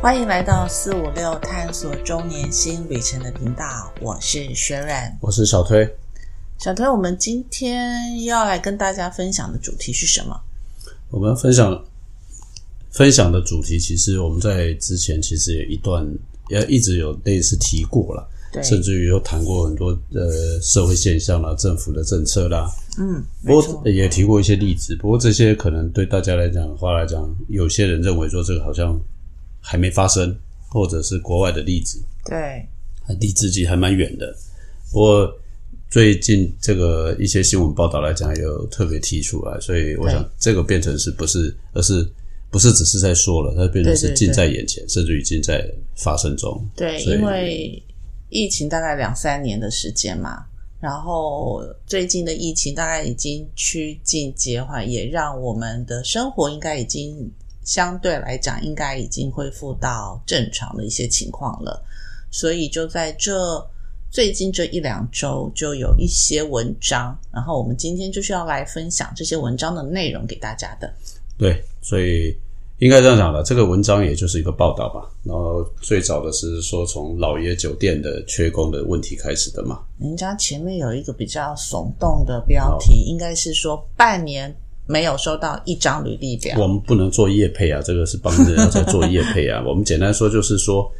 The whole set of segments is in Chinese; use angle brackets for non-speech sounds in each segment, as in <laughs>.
欢迎来到四五六探索中年新旅程的频道，我是雪软，我是小推。小推，我们今天要来跟大家分享的主题是什么？我们分享分享的主题，其实我们在之前其实有一段也一直有类似提过了，对，甚至于有谈过很多呃社会现象啦、政府的政策啦。嗯，不过也提过一些例子，不过这些可能对大家来讲的话来讲，有些人认为说这个好像还没发生，或者是国外的例子，对，离自己还蛮远的。不过最近这个一些新闻报道来讲，有特别提出来，所以我想这个变成是不是，而是不是只是在说了，它变成是近在眼前，甚至已经在发生中。对，因为疫情大概两三年的时间嘛。然后最近的疫情大概已经趋近结缓，也让我们的生活应该已经相对来讲应该已经恢复到正常的一些情况了。所以就在这最近这一两周，就有一些文章，然后我们今天就是要来分享这些文章的内容给大家的。对，所以。应该这样讲的，这个文章也就是一个报道吧。然后最早的是说从老爷酒店的缺工的问题开始的嘛。人家前面有一个比较耸动的标题，应该是说半年没有收到一张履历表。我们不能做业配啊，这个是帮人家在做业配啊。<laughs> 我们简单说就是说，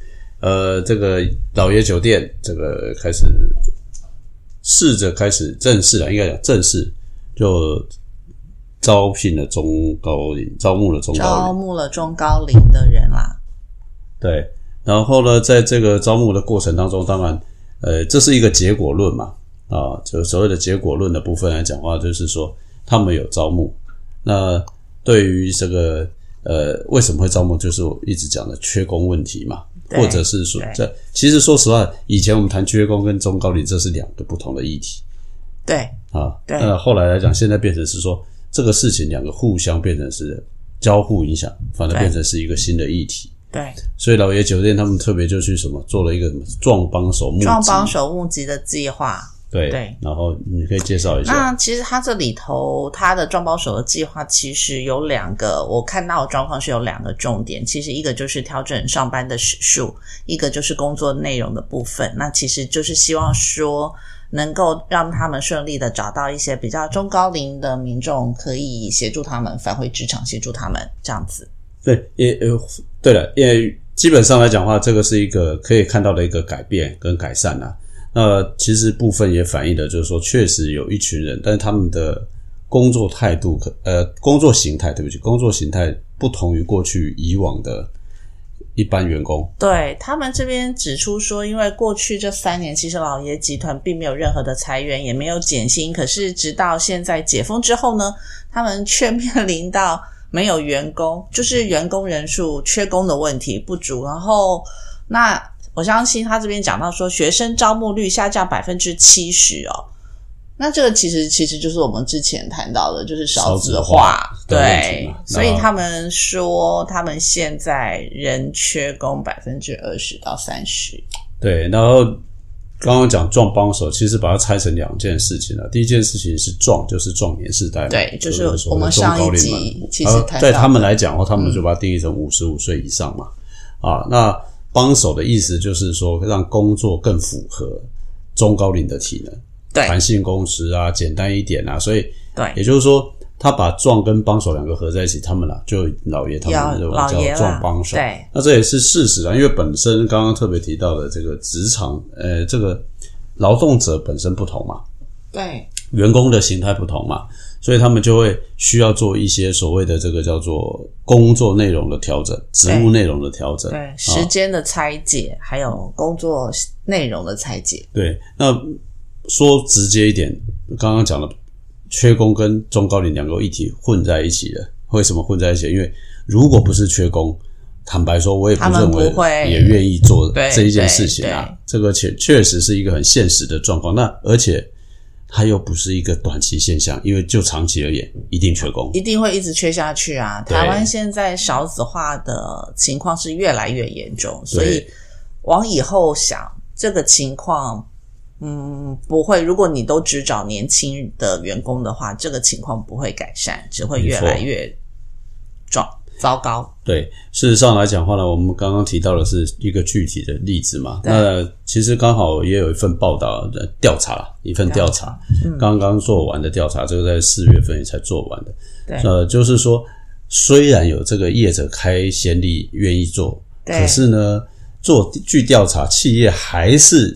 呃，这个老爷酒店这个开始试着开始正式了，应该讲正式就。招聘了中高龄，招募了中高招募了中高龄的人啦。对，然后呢，在这个招募的过程当中，当然，呃，这是一个结果论嘛，啊，就所谓的结果论的部分来讲话，就是说他们有招募。那对于这个呃，为什么会招募，就是我一直讲的缺工问题嘛，或者是说，这其实说实话，以前我们谈缺工跟中高龄，这是两个不同的议题。对，啊，那后来来讲，现在变成是说。这个事情两个互相变成是交互影响，反而变成是一个新的议题。对，所以老爷酒店他们特别就去什么做了一个什么壮帮手募壮帮手募集的计划。对对，然后你可以介绍一下。那其实它这里头它的装包手的计划其实有两个，我看到的状况是有两个重点。其实一个就是调整上班的时数，一个就是工作内容的部分。那其实就是希望说。能够让他们顺利的找到一些比较中高龄的民众，可以协助他们返回职场，协助他们这样子。对，也呃，对了，因为基本上来讲话，这个是一个可以看到的一个改变跟改善呐。那其实部分也反映的就是说，确实有一群人，但是他们的工作态度，可呃，工作形态，对不起，工作形态不同于过去以往的。一般员工对他们这边指出说，因为过去这三年，其实老爷集团并没有任何的裁员，也没有减薪。可是直到现在解封之后呢，他们却面临到没有员工，就是员工人数缺工的问题不足。然后，那我相信他这边讲到说，学生招募率下降百分之七十哦。那这个其实其实就是我们之前谈到的，就是少子化，对，所以他们说他们现在人缺工百分之二十到三十。对，然后刚刚讲撞帮手，其实把它拆成两件事情了。第一件事情是撞，就是壮年世代，对，就是我们上一集其实对他们来讲的话，他们就把它定义成五十五岁以上嘛。啊，那帮手的意思就是说，让工作更符合中高龄的体能。弹性工时啊，简单一点啊，所以对，也就是说，他把壮跟帮手两个合在一起，他们俩就老爷他们就叫壮帮手。对，那这也是事实啊，因为本身刚刚特别提到的这个职场，呃，这个劳动者本身不同嘛，对，员工的形态不同嘛，所以他们就会需要做一些所谓的这个叫做工作内容的调整，职务内容的调整，对，时间的拆解，还有工作内容的拆解，对，那。说直接一点，刚刚讲的缺工跟中高龄两个一体混在一起的，为什么混在一起？因为如果不是缺工，坦白说，我也不认为也愿意做这一件事情啊。这个确确实是一个很现实的状况。那而且它又不是一个短期现象，因为就长期而言，一定缺工，一定会一直缺下去啊。台湾现在少子化的情况是越来越严重，所以往以后想这个情况。嗯，不会。如果你都只找年轻的员工的话，这个情况不会改善，只会越来越壮。糟糕。对，事实上来讲话呢，我们刚刚提到的是一个具体的例子嘛。那其实刚好也有一份报道的调查，一份调查，刚刚做完的调查，这个在四月份才做完的。对，呃，就是说，虽然有这个业者开先例愿意做，可是呢，做据调查，企业还是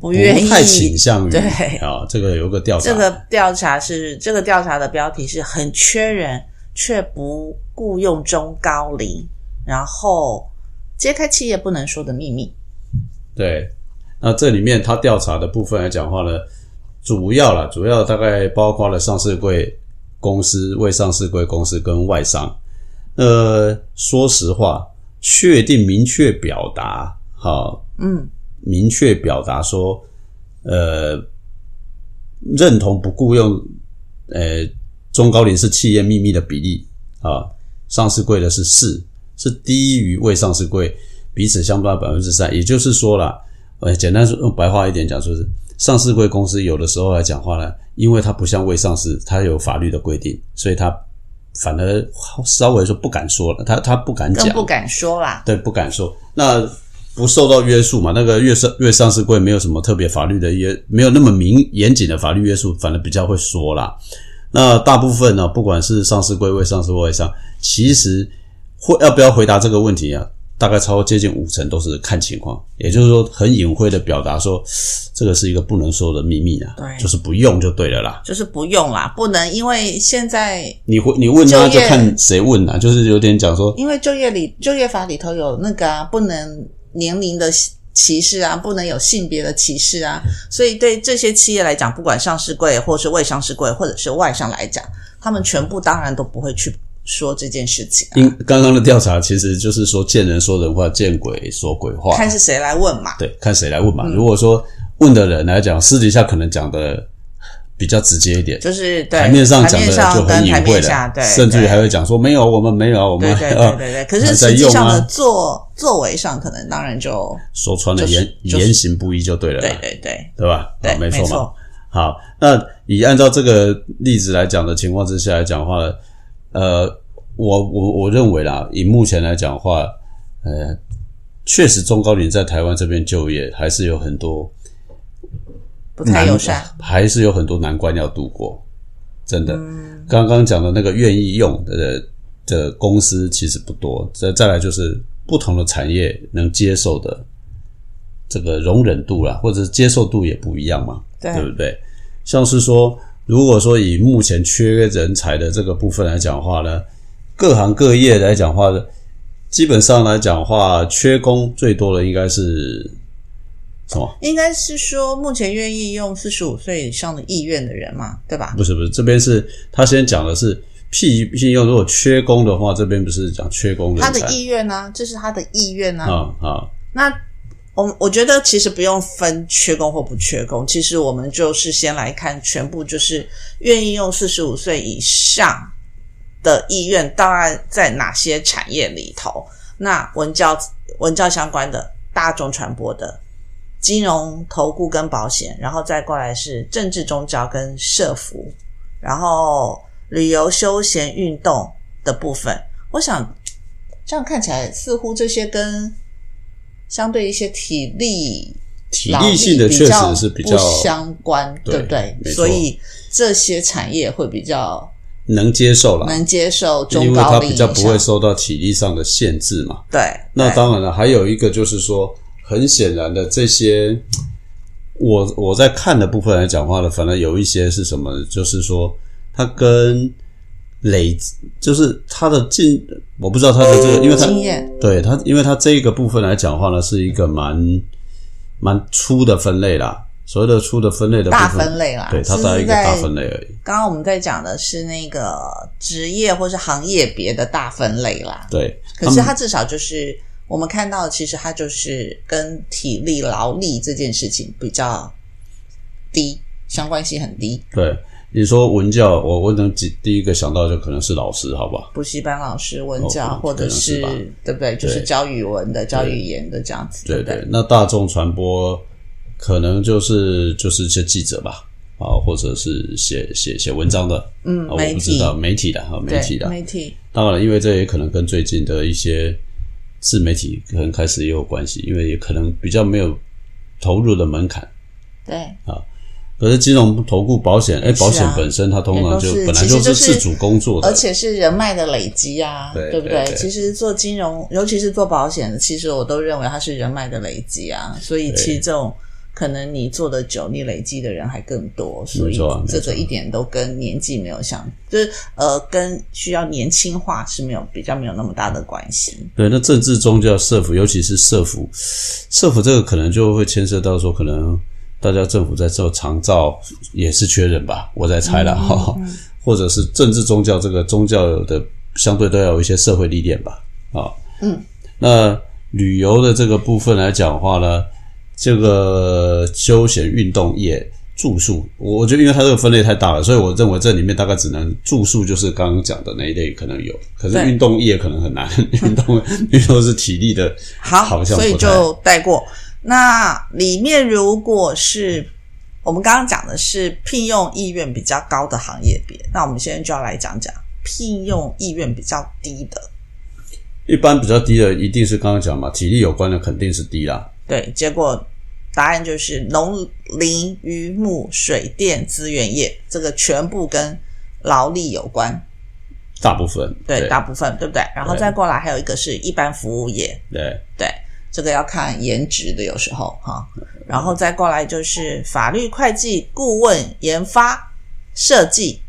不愿意，太倾向于对啊。这个有个调查，这个调查是这个调查的标题是很缺人。却不雇佣中高龄，然后揭开企业不能说的秘密。对，那这里面他调查的部分来讲话呢，主要了，主要大概包括了上市柜公司、未上市柜公司跟外商。呃，说实话，确定明确表达，哈，嗯，明确表达说，呃，认同不雇佣，呃。中高龄是企业秘密的比例啊，上市柜的是四，是低于未上市柜，彼此相当百分之三。也就是说了，呃，简单说用白话一点讲，就是上市柜公司有的时候来讲话呢，因为它不像未上市，它有法律的规定，所以它反而稍微说不敢说了，他他不敢讲，不敢说啦，对，不敢说，那不受到约束嘛？那个越上越上市柜没有什么特别法律的约，没有那么明严谨的法律约束，反而比较会说啦。那大部分呢，不管是上市柜位、上市外上，其实会要不要回答这个问题啊？大概超接近五成都是看情况，也就是说很隐晦的表达说，这个是一个不能说的秘密啊，对，就是不用就对了啦，就是不用啦，不能因为现在你会你问他就看谁问啊，就是有点讲说，因为就业里就业法里头有那个啊，不能年龄的。歧视啊，不能有性别的歧视啊，所以对这些企业来讲，不管上市柜或是未上市柜，或者是外商来讲，他们全部当然都不会去说这件事情。因刚刚的调查其实就是说见人说人话，见鬼说鬼话，看是谁来问嘛。对，看谁来问嘛。如果说问的人来讲，私底下可能讲的。比较直接一点，就是台面上讲的就很隐晦的，对，甚至于还会讲说没有，我们没有，我们对对对对。<laughs> 可是实际上的作作为上，可能当然就说穿了言言行不一就对了，对对对，对吧？对，没错嘛。好，那以按照这个例子来讲的情况之下来讲的话，呃，我我我认为啦，以目前来讲的话，呃，确实中高龄在台湾这边就业还是有很多。不太友善，还是有很多难关要度过。真的，刚刚讲的那个愿意用的的公司其实不多。再再来就是不同的产业能接受的这个容忍度啦，或者是接受度也不一样嘛，对不对？像是说，如果说以目前缺人才的这个部分来讲话呢，各行各业来讲话的，基本上来讲话，缺工最多的应该是。什么？应该是说，目前愿意用四十五岁以上的意愿的人嘛，对吧？不是不是，这边是他先讲的是屁聘用，如果缺工的话，这边不是讲缺工他的意愿呢？这是他的意愿呢？啊啊！那我我觉得其实不用分缺工或不缺工，其实我们就是先来看全部，就是愿意用四十五岁以上的意愿，当然在哪些产业里头？那文教文教相关的，大众传播的。金融、投顾跟保险，然后再过来是政治、宗教跟社服，然后旅游、休闲、运动的部分。我想这样看起来，似乎这些跟相对一些体力、体力性的确实是比较相关，对不对？所以这些产业会比较能接受了，能接受中高龄，因为它比较不会受到体力上的限制嘛。对，那当然了，还有一个就是说。很显然的，这些我我在看的部分来讲话呢，反正有一些是什么，就是说它跟累，就是它的进，我不知道它的这个，因为它对它，因为它这个部分来讲的话呢，是一个蛮蛮粗的分类啦。所谓的粗的分类的大分类啦，对，它带一个大分类而已。刚刚我们在讲的是那个职业或是行业别的大分类啦，对。可是它至少就是。我们看到，其实它就是跟体力劳力这件事情比较低，相关性很低。对，你说文教，我我能第第一个想到就可能是老师，好不好？补习班老师、文教，或者是对不对？就是教语文的、教语言的这样子。对对，那大众传播可能就是就是一些记者吧，啊，啊，或者是写写写文章的，嗯啊，我不知道媒体。的哈，媒体的，媒体，当然，因为这也可能跟最近的一些自媒体可能开始也有关系，因为也可能比较没有投入的门槛。对，可是金融投顾保险，哎、啊保险本身它通常就本来就是自主工作的，而且是人脉的累积啊，对不对？其实做金融，尤其是做保险的，其实我都认为它是人脉的累积啊。所以其实这种可能你做的久，你累积的人还更多，所以这个一点都跟年纪没有相，就是呃，跟需要年轻化是没有比较没有那么大的关系。对，那政治宗教社服，尤其是社服，社服这个可能就会牵涉到说，可能大家政府在做长照也是缺人吧，我在猜了哈、<laughs> 或者是政治宗教这个宗教的相对都要有一些社会历练吧，啊，嗯，那旅游的这个部分来讲的话呢，这个休闲运动业。住宿，我觉得因为它这个分类太大了，所以我认为这里面大概只能住宿，就是刚刚讲的那一类可能有，可是运动业可能很难，<laughs> 运动运动是体力的，好，好像所以就带过。那里面如果是我们刚刚讲的是聘用意愿比较高的行业别，那我们现在就要来讲讲聘用意愿比较低的。一般比较低的一定是刚刚讲嘛，体力有关的肯定是低啦。对，结果答案就是农林渔牧水电资源业，这个全部跟劳力有关，大部分对，对大部分对不对？然后再过来还有一个是一般服务业，对对，这个要看颜值的，有时候哈。然后再过来就是法律、会计、顾问、研发、设计，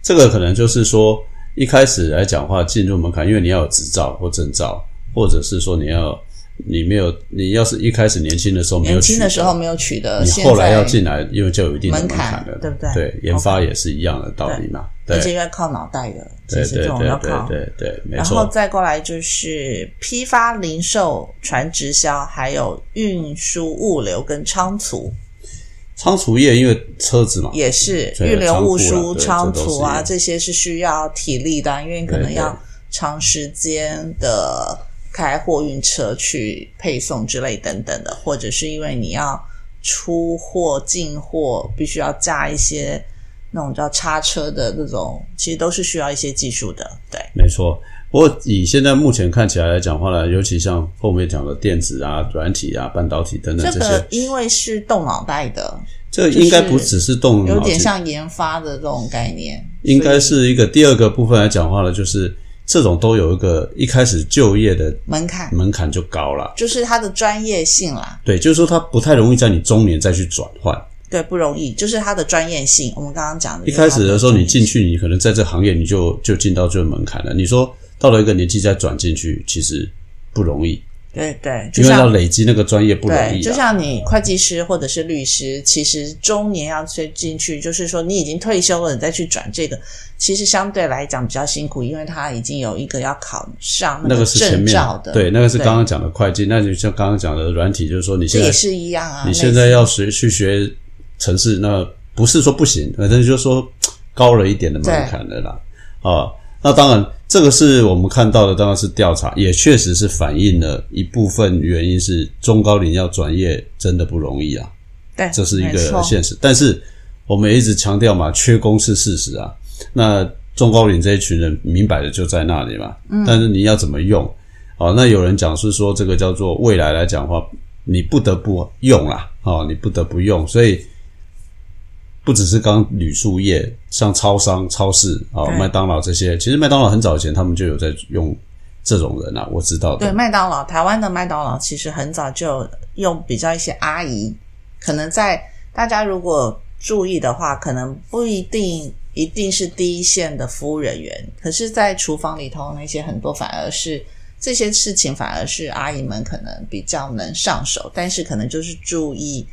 这个可能就是说一开始来讲话进入门槛，因为你要有执照或证照，或者是说你要你没有你要是一开始年轻的时候没有年轻的时候没有取得，你后来要进来，因为就有一定的门槛槛了，对不对？对，研发也是一样的道理嘛，对而且要靠脑袋的，其对实这种对对对要靠。对对，没然后。再过来就是批发、零售、传直销，还有运输、物流跟仓储，仓储业因为车子嘛，也是对运流、仓库啦物输、对仓储啊，这些是需要体力的，因为可能要长时间的开货运车去配送之类等等的，或者是因为你要出货、进货，必须要加一些那种叫叉车的那种，其实都是需要一些技术的。对，没错。不过以现在目前看起来来讲话呢，尤其像后面讲的电子啊、软体啊、半导体等等这这些，个因为是动脑袋的，这个应该不只是动有点像研发的这种概念，应该是一个第二个部分来讲话呢，就是这种都有一个一开始就业的门槛，门槛就高了。就是它的专业性啦。对，就是说它不太容易在你中年再去转换。对，不容易，就是它的专业性。我们刚刚讲的，一开始的时候，你进去，去，你可能在这行业你就就进到这个门槛了。你说到了一个年纪再转进去，其实不容易，对对，就因为要累积那个专业不容，易啊。就像你会计师或者是律师，其实中年要去进去，就是说你已经退休了，你再去转这个，其实相对来讲比较辛苦，因为他已经有一个要考上那个是前证面照的，对，那个是刚刚讲的会计，那就像刚刚讲的软体，就是说你现在也是一样啊。你现在要学去学城市，那不是说不行，反正就是说高了一点的门槛的啦。啊，那当然，这个是我们看到的，当然是调查，也确实是反映了一部分原因是中高龄要转业真的不容易啊，对，这是一个现实。但是我们也一直强调嘛，缺工是事实啊。那中高龄这一群人明摆的就在那里嘛，嗯，但是你要怎么用？哦，那有人讲是说这个叫做未来来讲的话，你不得不用啦，哦，你不得不用，所以不只是刚铝塑业，像超商、超市啊、麦当劳这些，其实麦当劳很早以前他们就有在用这种人啊，我知道对的。麦当劳，台湾的麦当劳其实很早就用比较一些阿姨，可能在大家如果注意的话，可能不一定一定是第一线的服务人员，可是，在厨房里头那些很多反而是这些事情，反而是阿姨们可能比较能上手，但是可能就是注意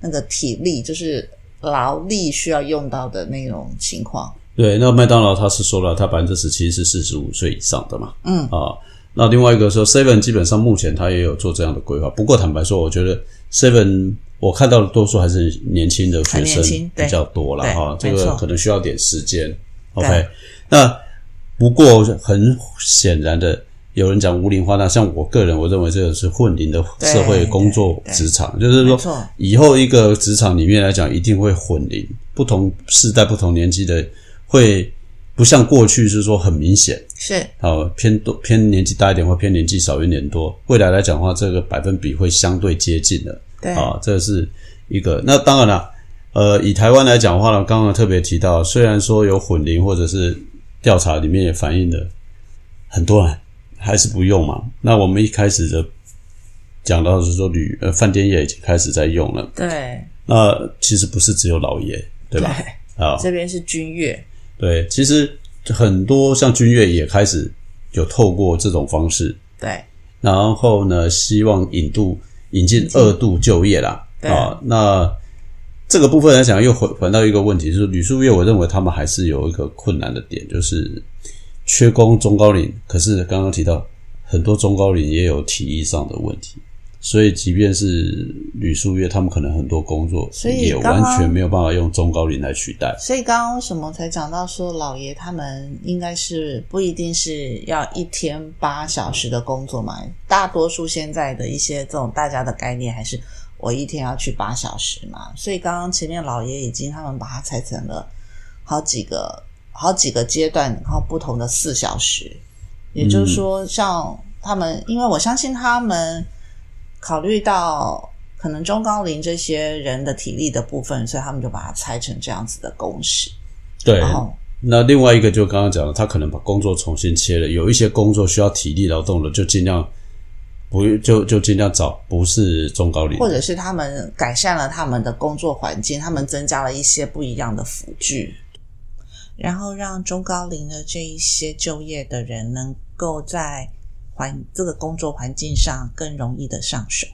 那个体力，就是劳力需要用到的那种情况。对，那麦当劳他是说了，他百分之十七是四十五岁以上的嘛，嗯啊，那另外一个说 Seven 基本上目前他也有做这样的规划，不过坦白说，我觉得 Seven 我看到的多数还是年轻的学生比较多了对哈，这个可能需要点时间。OK，那不过很显然的，有人讲无龄化，那像我个人，我认为这个是混龄的社会工作职场，就是说以后一个职场里面来讲，一定会混龄，不同世代、不同年纪的会不像过去是说很明显。是啊，偏多偏年纪大一点或偏年纪少一点多，未来来讲的话，这个百分比会相对接近的。对啊，这是一个。那当然了，呃，以台湾来讲的话呢，刚刚特别提到，虽然说有混龄或者是调查里面也反映的很多人还是不用嘛。那我们一开始的讲到的是说旅呃饭店业已经开始在用了，对那其实不是只有老爷，对吧？啊，这边是君悦，对，其实很多像君悦也开始有透过这种方式。对然后呢，希望引渡引进二度就业啦。对啊，那这个部分来讲，又回回到一个问题，就是旅宿业，我认为他们还是有一个困难的点，就是缺工中高龄。可是刚刚提到很多中高龄也有体力上的问题，所以即便是吕素月，他们可能很多工作也完全没有办法用中高龄来取代。所以刚刚为什么才讲到说老爷他们应该是不一定是要一天八小时的工作嘛？大多数现在的一些这种大家的概念还是我一天要去八小时嘛。所以刚刚前面老爷已经他们把它拆成了好几个好几个阶段，然后不同的四小时。也就是说，像他们，因为我相信他们考虑到可能中高龄这些人的体力的部分，所以他们就把它拆成这样子的工时。对，然后那另外一个就刚刚讲的，他可能把工作重新切了，有一些工作需要体力劳动的，就尽量不就就尽量找不是中高龄，或者是他们改善了他们的工作环境，他们增加了一些不一样的辅具，然后让中高龄的这一些就业的人能够在环这个工作环境上更容易的上手。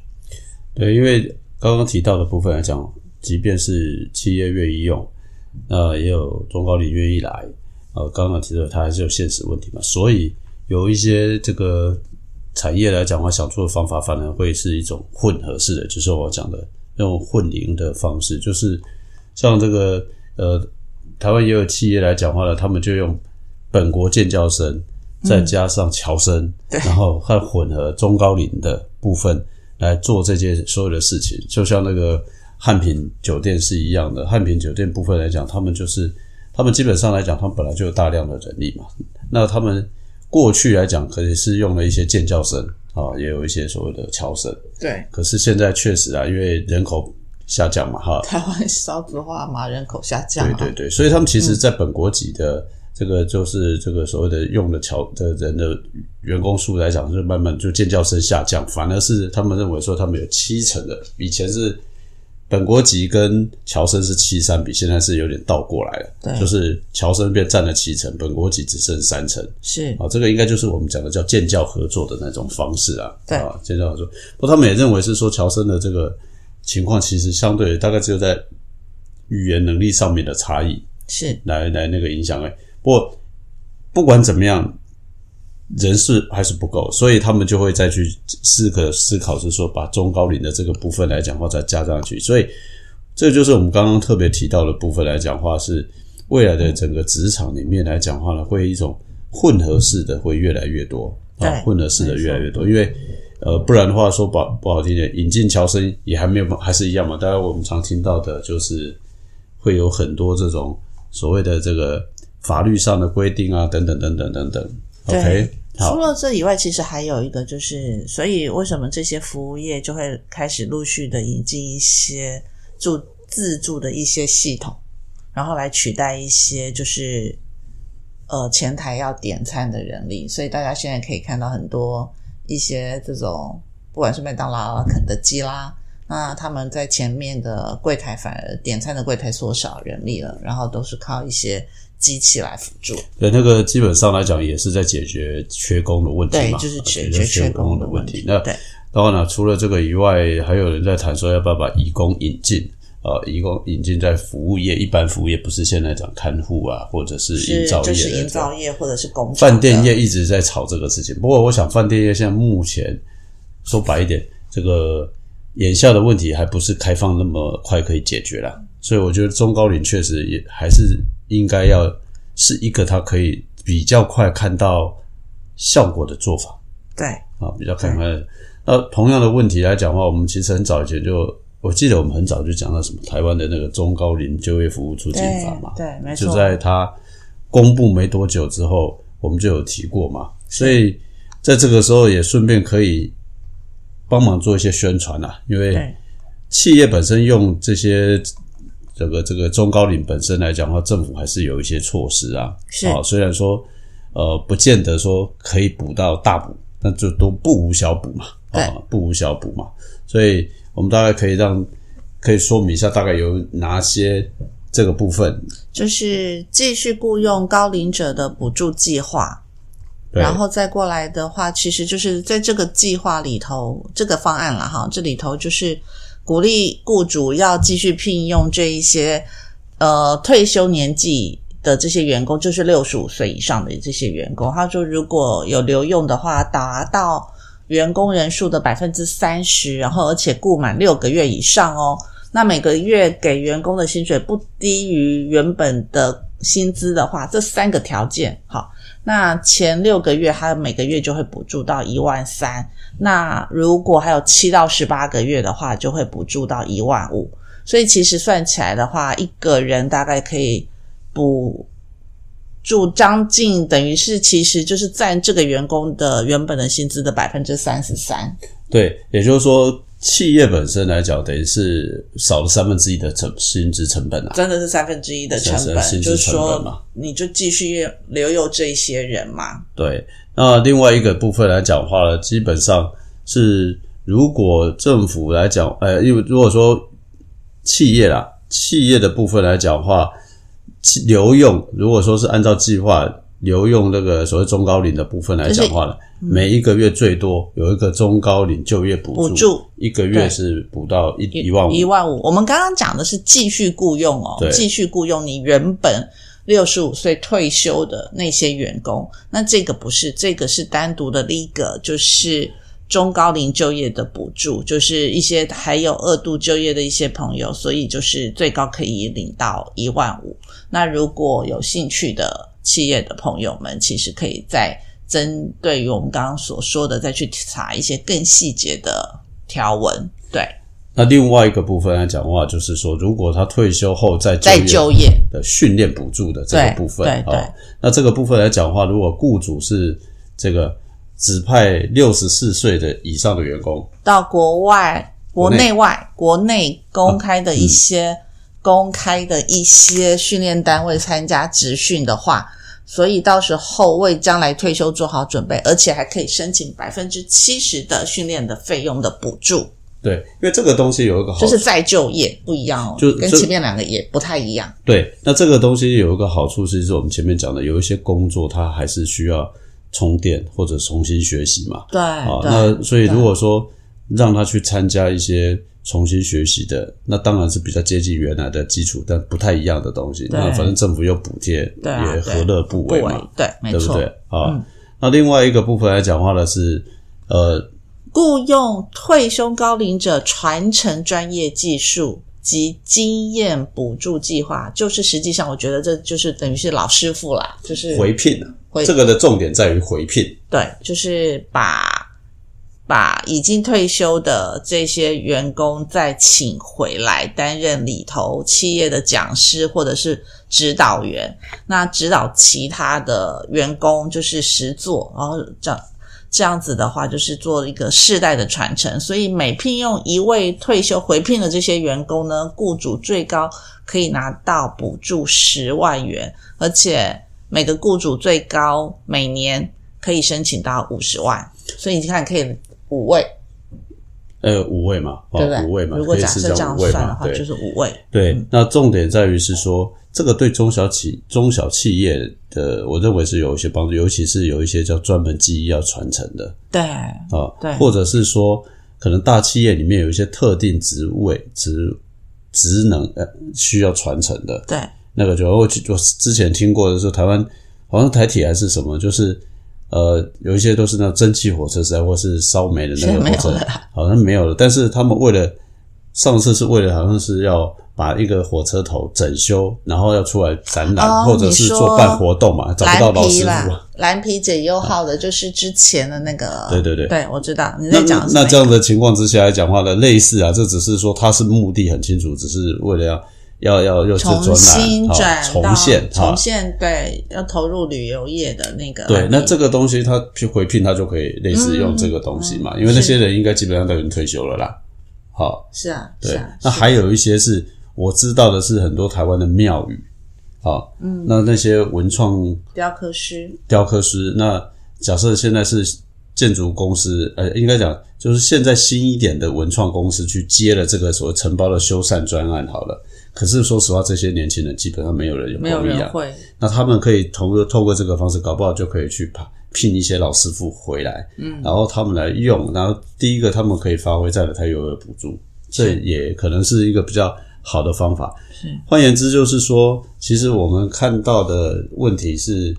对，因为刚刚提到的部分来讲，即便是企业愿意用，那也有中高龄愿意来，呃，刚刚提到它还是有现实问题嘛，所以有一些这个产业来讲的话，想出的方法反而会是一种混合式的，就是我讲的用混龄的方式，就是像这个呃，台湾也有企业来讲话了，他们就用本国建教生，再加上侨生，对然后还混合中高龄的部分来做这些所有的事情，就像那个汉品酒店是一样的。汉品酒店部分来讲，他们就是他们基本上来讲，他们本来就有大量的人力嘛。那他们过去来讲，可能是用了一些建教生啊，也有一些所谓的侨生。对，可是现在确实啊，因为人口下降嘛，哈，台湾少子化嘛，人口下降、啊，对对对，所以他们其实，在本国籍的这个就是这个所谓的用的侨的人的员工数来讲，就慢慢就建教声下降，反而是他们认为说他们有七成的，以前是本国籍跟侨生是七三比，现在是有点倒过来了，对。就是侨生变占了七成，本国籍只剩三成。是。啊，这个应该就是我们讲的叫建教合作的那种方式啊。对。啊，建教合作。不过他们也认为是说，侨生的这个情况其实相对大概只有在语言能力上面的差异是，来来那个影响。哎，不过不管怎么样，人是还是不够，所以他们就会再去思可思考，是说把中高龄的这个部分来讲话再加上去。所以这就是我们刚刚特别提到的部分来讲话是。未来的整个职场里面来讲话呢，会一种混合式的会越来越多啊对，混合式的越来越多，因为呃，不然的话说不不好听点，引进侨生也还没有还是一样嘛。大家我们常听到的就是会有很多这种所谓的这个法律上的规定啊，等等等等等等。OK，好除，了这以外，其实还有一个就是，所以为什么这些服务业就会开始陆续的引进一些助自助的一些系统，然后来取代一些就是呃前台要点餐的人力，所以大家现在可以看到很多一些这种不管是麦当劳啦、肯德基啦。那他们在前面的柜台反而点餐的柜台缩小人力了，然后都是靠一些机器来辅助。对，那个基本上来讲也是在解决缺工的问题嘛对，就是解决决缺工工的问题。。那然了，除了这个以外，还有人在谈说要不要把移工引进。呃，一共引进在服务业，一般服务业不是现在讲看护啊，或者是营造业就是营造业或者是工饭店业一直在炒这个事情。不过，我想饭店业现在目前说白一点，这个眼下的问题还不是开放那么快可以解决啦。所以，我觉得中高龄确实也还是应该要是一个它可以比较快看到效果的做法对，啊，比较看开的。那同样的问题来讲的话，我们其实很早以前就，我记得我们很早就讲到什么台湾的那个中高龄就业服务促进法嘛，对，没错，就在它公布没多久之后，我们就有提过嘛，所以在这个时候也顺便可以帮忙做一些宣传啊，因为企业本身用这些这个这个中高龄本身来讲的话，政府还是有一些措施啊。是啊，虽然说呃不见得说可以补到大补，但就都不无小补嘛。对啊，不无小补嘛。所以我们大概可以让可以说明一下，大概有哪些这个部分。就是继续雇佣高龄者的补助计划，然后再过来的话，其实就是在这个计划里头，这个方案了哈，这里头就是鼓励雇主要继续聘用这一些呃退休年纪的这些员工，就是六十五岁以上的这些员工。他说，如果有留用的话，达到员工人数的百分之三十，然后而且雇满六个月以上哦。那每个月给员工的薪水不低于原本的薪资的话，这三个条件好。那前六个月，他每个月就会补助到一万三。那如果还有七到十八个月的话，就会补助到一万五。所以其实算起来的话，一个人大概可以补助将近，等于是其实就是占这个员工的原本的薪资的百分之三十三。对，也就是说，企业本身来讲，等于是少了三分之一的成薪资成本啊。真的是三分之一的成本，就是薪资成本嘛说你就继续留有这一些人嘛。对，那另外一个部分来讲的话呢，基本上是如果政府来讲，呃，因为如果说企业啦，企业的部分来讲的话，其留用如果说是按照计划留用那个所谓中高龄的部分来讲的话呢，每一个月最多有一个中高龄就业补助，补助一个月是补到一一万五，一万五。我们刚刚讲的是继续雇佣哦对，继续雇佣你原本六十五岁退休的那些员工。那这个不是，这个是单独的另一个，就是中高龄就业的补助，就是一些还有二度就业的一些朋友，所以就是最高可以领到一万五。那如果有兴趣的企业的朋友们，其实可以再针对于我们刚刚所说的，再去查一些更细节的条文。对，那另外一个部分来讲的话，就是说，如果他退休后再就再就业。的训练补助的这个部分对对哦，那这个部分来讲的话，如果雇主是这个指派六十四岁的以上的员工，到国外、国国内内外、国内。公开的一些、公开的一些训练单位参加职训的话，所以到时候为将来退休做好准备，而且还可以申请百分之七十的训练的费用的补助，对，因为这个东西有一个好处，就是再就业不一样哦，就就跟前面两个也不太一样。对，那这个东西有一个好处是，是我们前面讲的，有一些工作它还是需要充电或者重新学习嘛，对，啊，对那所以如果说让他去参加一些重新学习的，那当然是比较接近原来的基础，但不太一样的东西。那反正政府有补贴，对啊也何乐不不为对。对不对？啊，那另外一个部分来讲话呢是，呃，雇佣退休高龄者传承专业技术及经验补助计划，就是实际上我觉得这就是等于是老师傅啦，就是回聘啊回这个的重点在于回聘。对，就是把把已经退休的这些员工再请回来担任里头企业的讲师或者是指导员，那指导其他的员工就是实做，然后这样这样子的话，就是做一个世代的传承。所以每聘用一位退休回聘的这些员工呢，雇主最高可以拿到补助十万元，而且每个雇主最高每年可以申请到五十万。所以你看，可以五位，呃，五位嘛，哦对不对？五位嘛，如果假设这样算的话，就是五位。对。那重点在于是说，这个对中小企中小企业的，我认为是有一些帮助，尤其是有一些叫专门技艺要传承的。对啊，对。或者是说，可能大企业里面有一些特定职位职职能呃需要传承的，对。那个就我我之前听过的是台湾好像台铁还是什么，就是呃有一些都是那蒸汽火车时代或是烧煤的那个火车好像没有了，但是他们为了上次是为了好像是要把一个火车头整修，然后要出来展览，哦或者是做办活动嘛，找不到老师傅。蓝皮解忧号的就是之前的那个，对对对。对我知道你那在讲那那这样的情况之下来讲话呢，类似啊，这只是说它是目的很清楚，只是为了要要要又是专重新转啊重到现重。现对，要投入旅游业的那个案对，那这个东西他去回聘，他就可以类似用这个东西嘛，因为那些人应该基本上都已经退休了啦。好，是啊，是对啊，，是那还有一些是我知道的是很多台湾的庙宇，好，嗯，那那些文创雕刻师，雕刻师，那假设现在是建筑公司，呃，应该讲就是现在新一点的文创公司去接了这个所谓承包的修缮专案，好了。可是说实话，这些年轻人基本上没有人有没有。人会，那他们可以通过透过这个方式，搞不好就可以去聘聘一些老师傅回来，嗯，然后他们来用。然后第一个，他们可以发挥在了他有的补助，这也可能是一个比较好的方法。是，换言之，就是说，其实我们看到的问题是，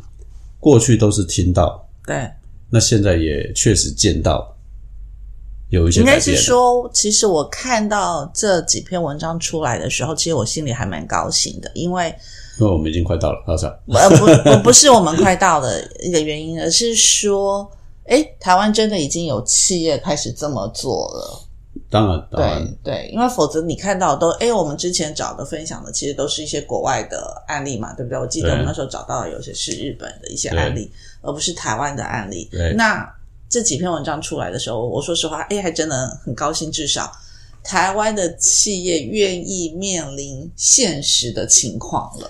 过去都是听到，对，那现在也确实见到有一些应该是。说，其实我看到这几篇文章出来的时候，其实我心里还蛮高兴的，因为因为我们已经快到了，老 <laughs> 师。呃不不不是我们快到的一个原因，而是说，哎，台湾真的已经有企业开始这么做了。当然，当然对，对，因为否则你看到都，哎，我们之前找的分享的其实都是一些国外的案例嘛，对不对？我记得我们那时候找到的有些是日本的一些案例，而不是台湾的案例对。那这几篇文章出来的时候，我说实话，哎，还真的很高兴，至少台湾的企业愿意面临现实的情况了。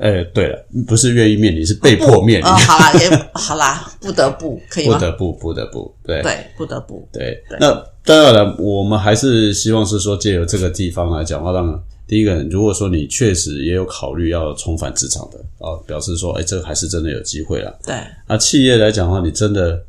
哎，对了，不是愿意面临，是被迫面临呃，，好啦，也 <laughs> 好啦，不得不可以吗？不得不，不得不，对对，不得不。对对。那当然了，我们还是希望是说，借由这个地方来讲话，让第一个，如果说你确实也有考虑要重返职场的啊，表示说，哎，这个还是真的有机会了。对，那企业来讲的话，你真的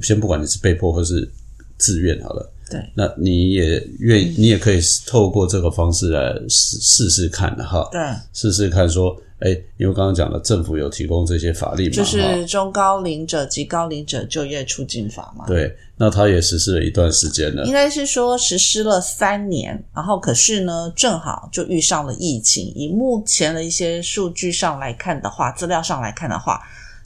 先不管你是被迫或是自愿好了，对，那你也愿意，你也可以透过这个方式来试试试看哈，对，试试看说，哎，因为刚刚讲了，政府有提供这些法律嘛，就是中高龄者及高龄者就业促进法嘛。对，那他也实施了一段时间了应，该是说实施了三年，然后可是呢，正好就遇上了疫情。以目前的一些数据上来看的话，资料上来看的话，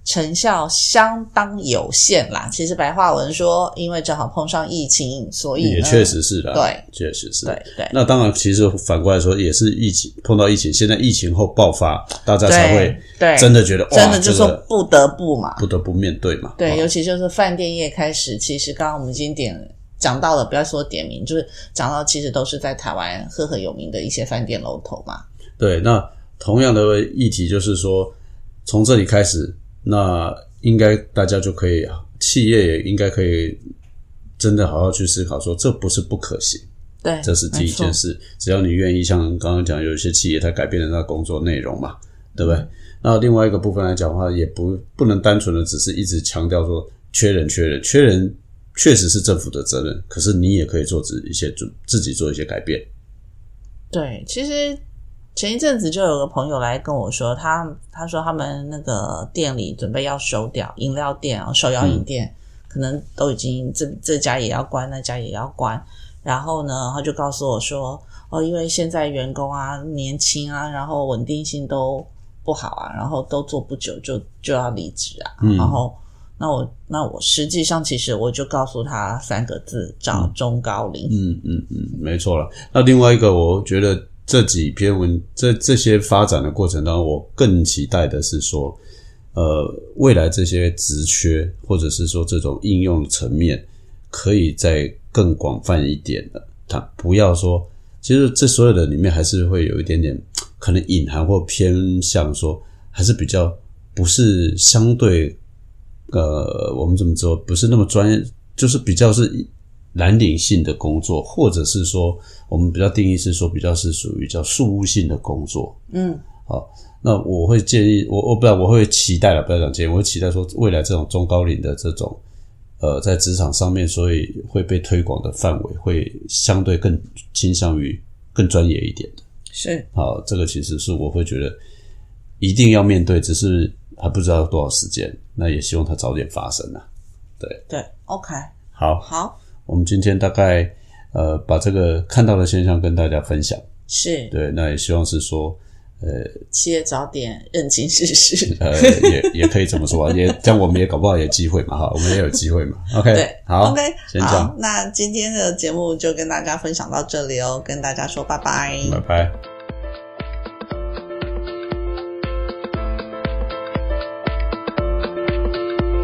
成效相当有限啦。其实白话文说，因为正好碰上疫情，所以也确实是的，对，确实是。对对那当然，其实反过来说，也是疫情碰到疫情，现在疫情后爆发，大家才会对对真的觉得，真的就说不得不嘛。不得不面对嘛。对，啊尤其就是饭店业开始，其实刚刚我们已经点讲到了，不要说点名，就是讲到其实都是在台湾赫赫有名的一些饭店楼头嘛。对，那同样的议题就是说，从这里开始，那应该大家就可以，企业也应该可以真的好好去思考说，这不是不可行，对，这是第一件。事。只要你愿意，像刚刚讲，有一些企业它改变了它的工作内容嘛，对不对？那另外一个部分来讲的话，也不不能单纯的只是一直强调说缺人、缺人、缺人，确实是政府的责任，可是你也可以做自一些自自己做一些改变。对，其实前一阵子就有个朋友来跟我说，他他说他们那个店里准备要收掉饮料店啊，手摇饮店、可能都已经这这家也要关，那家也要关。然后呢，他就告诉我说，哦，因为现在员工啊年轻啊，然后稳定性都不好啊，然后都做不久就就要离职啊，嗯然后。那我那我实际上其实我就告诉他三个字：找中高龄。嗯嗯嗯，没错了。那另外一个，我觉得这几篇文这这些发展的过程当中，我更期待的是说，呃，未来这些职缺或者是说这种应用层面，可以再更广泛一点的。它不要说，其实这所有的里面还是会有一点点可能隐含或偏向说，还是比较不是相对。呃，我们怎么说？不是那么专业，就是比较是蓝领性的工作，或者是说我们比较定义是说比较是属于叫事务性的工作。嗯，好，那我会建议我我不然我会期待了，不要讲建议，我会期待说未来这种中高龄的这种呃在职场上面，所以会被推广的范围会相对更倾向于更专业一点的。是好，这个其实是我会觉得一定要面对，只是还不知道多少时间，那也希望它早点发生啊。对，OK，好，好，我们今天大概呃把这个看到的现象跟大家分享。是对，那也希望是说，呃企业早点认清事实。呃，也也可以这么说啊，也这样我们也搞不好有机会嘛哈，我们也有机会嘛。<laughs> OK，对，好，OK，好，那今天的节目就跟大家分享到这里哦，跟大家说拜拜。拜拜。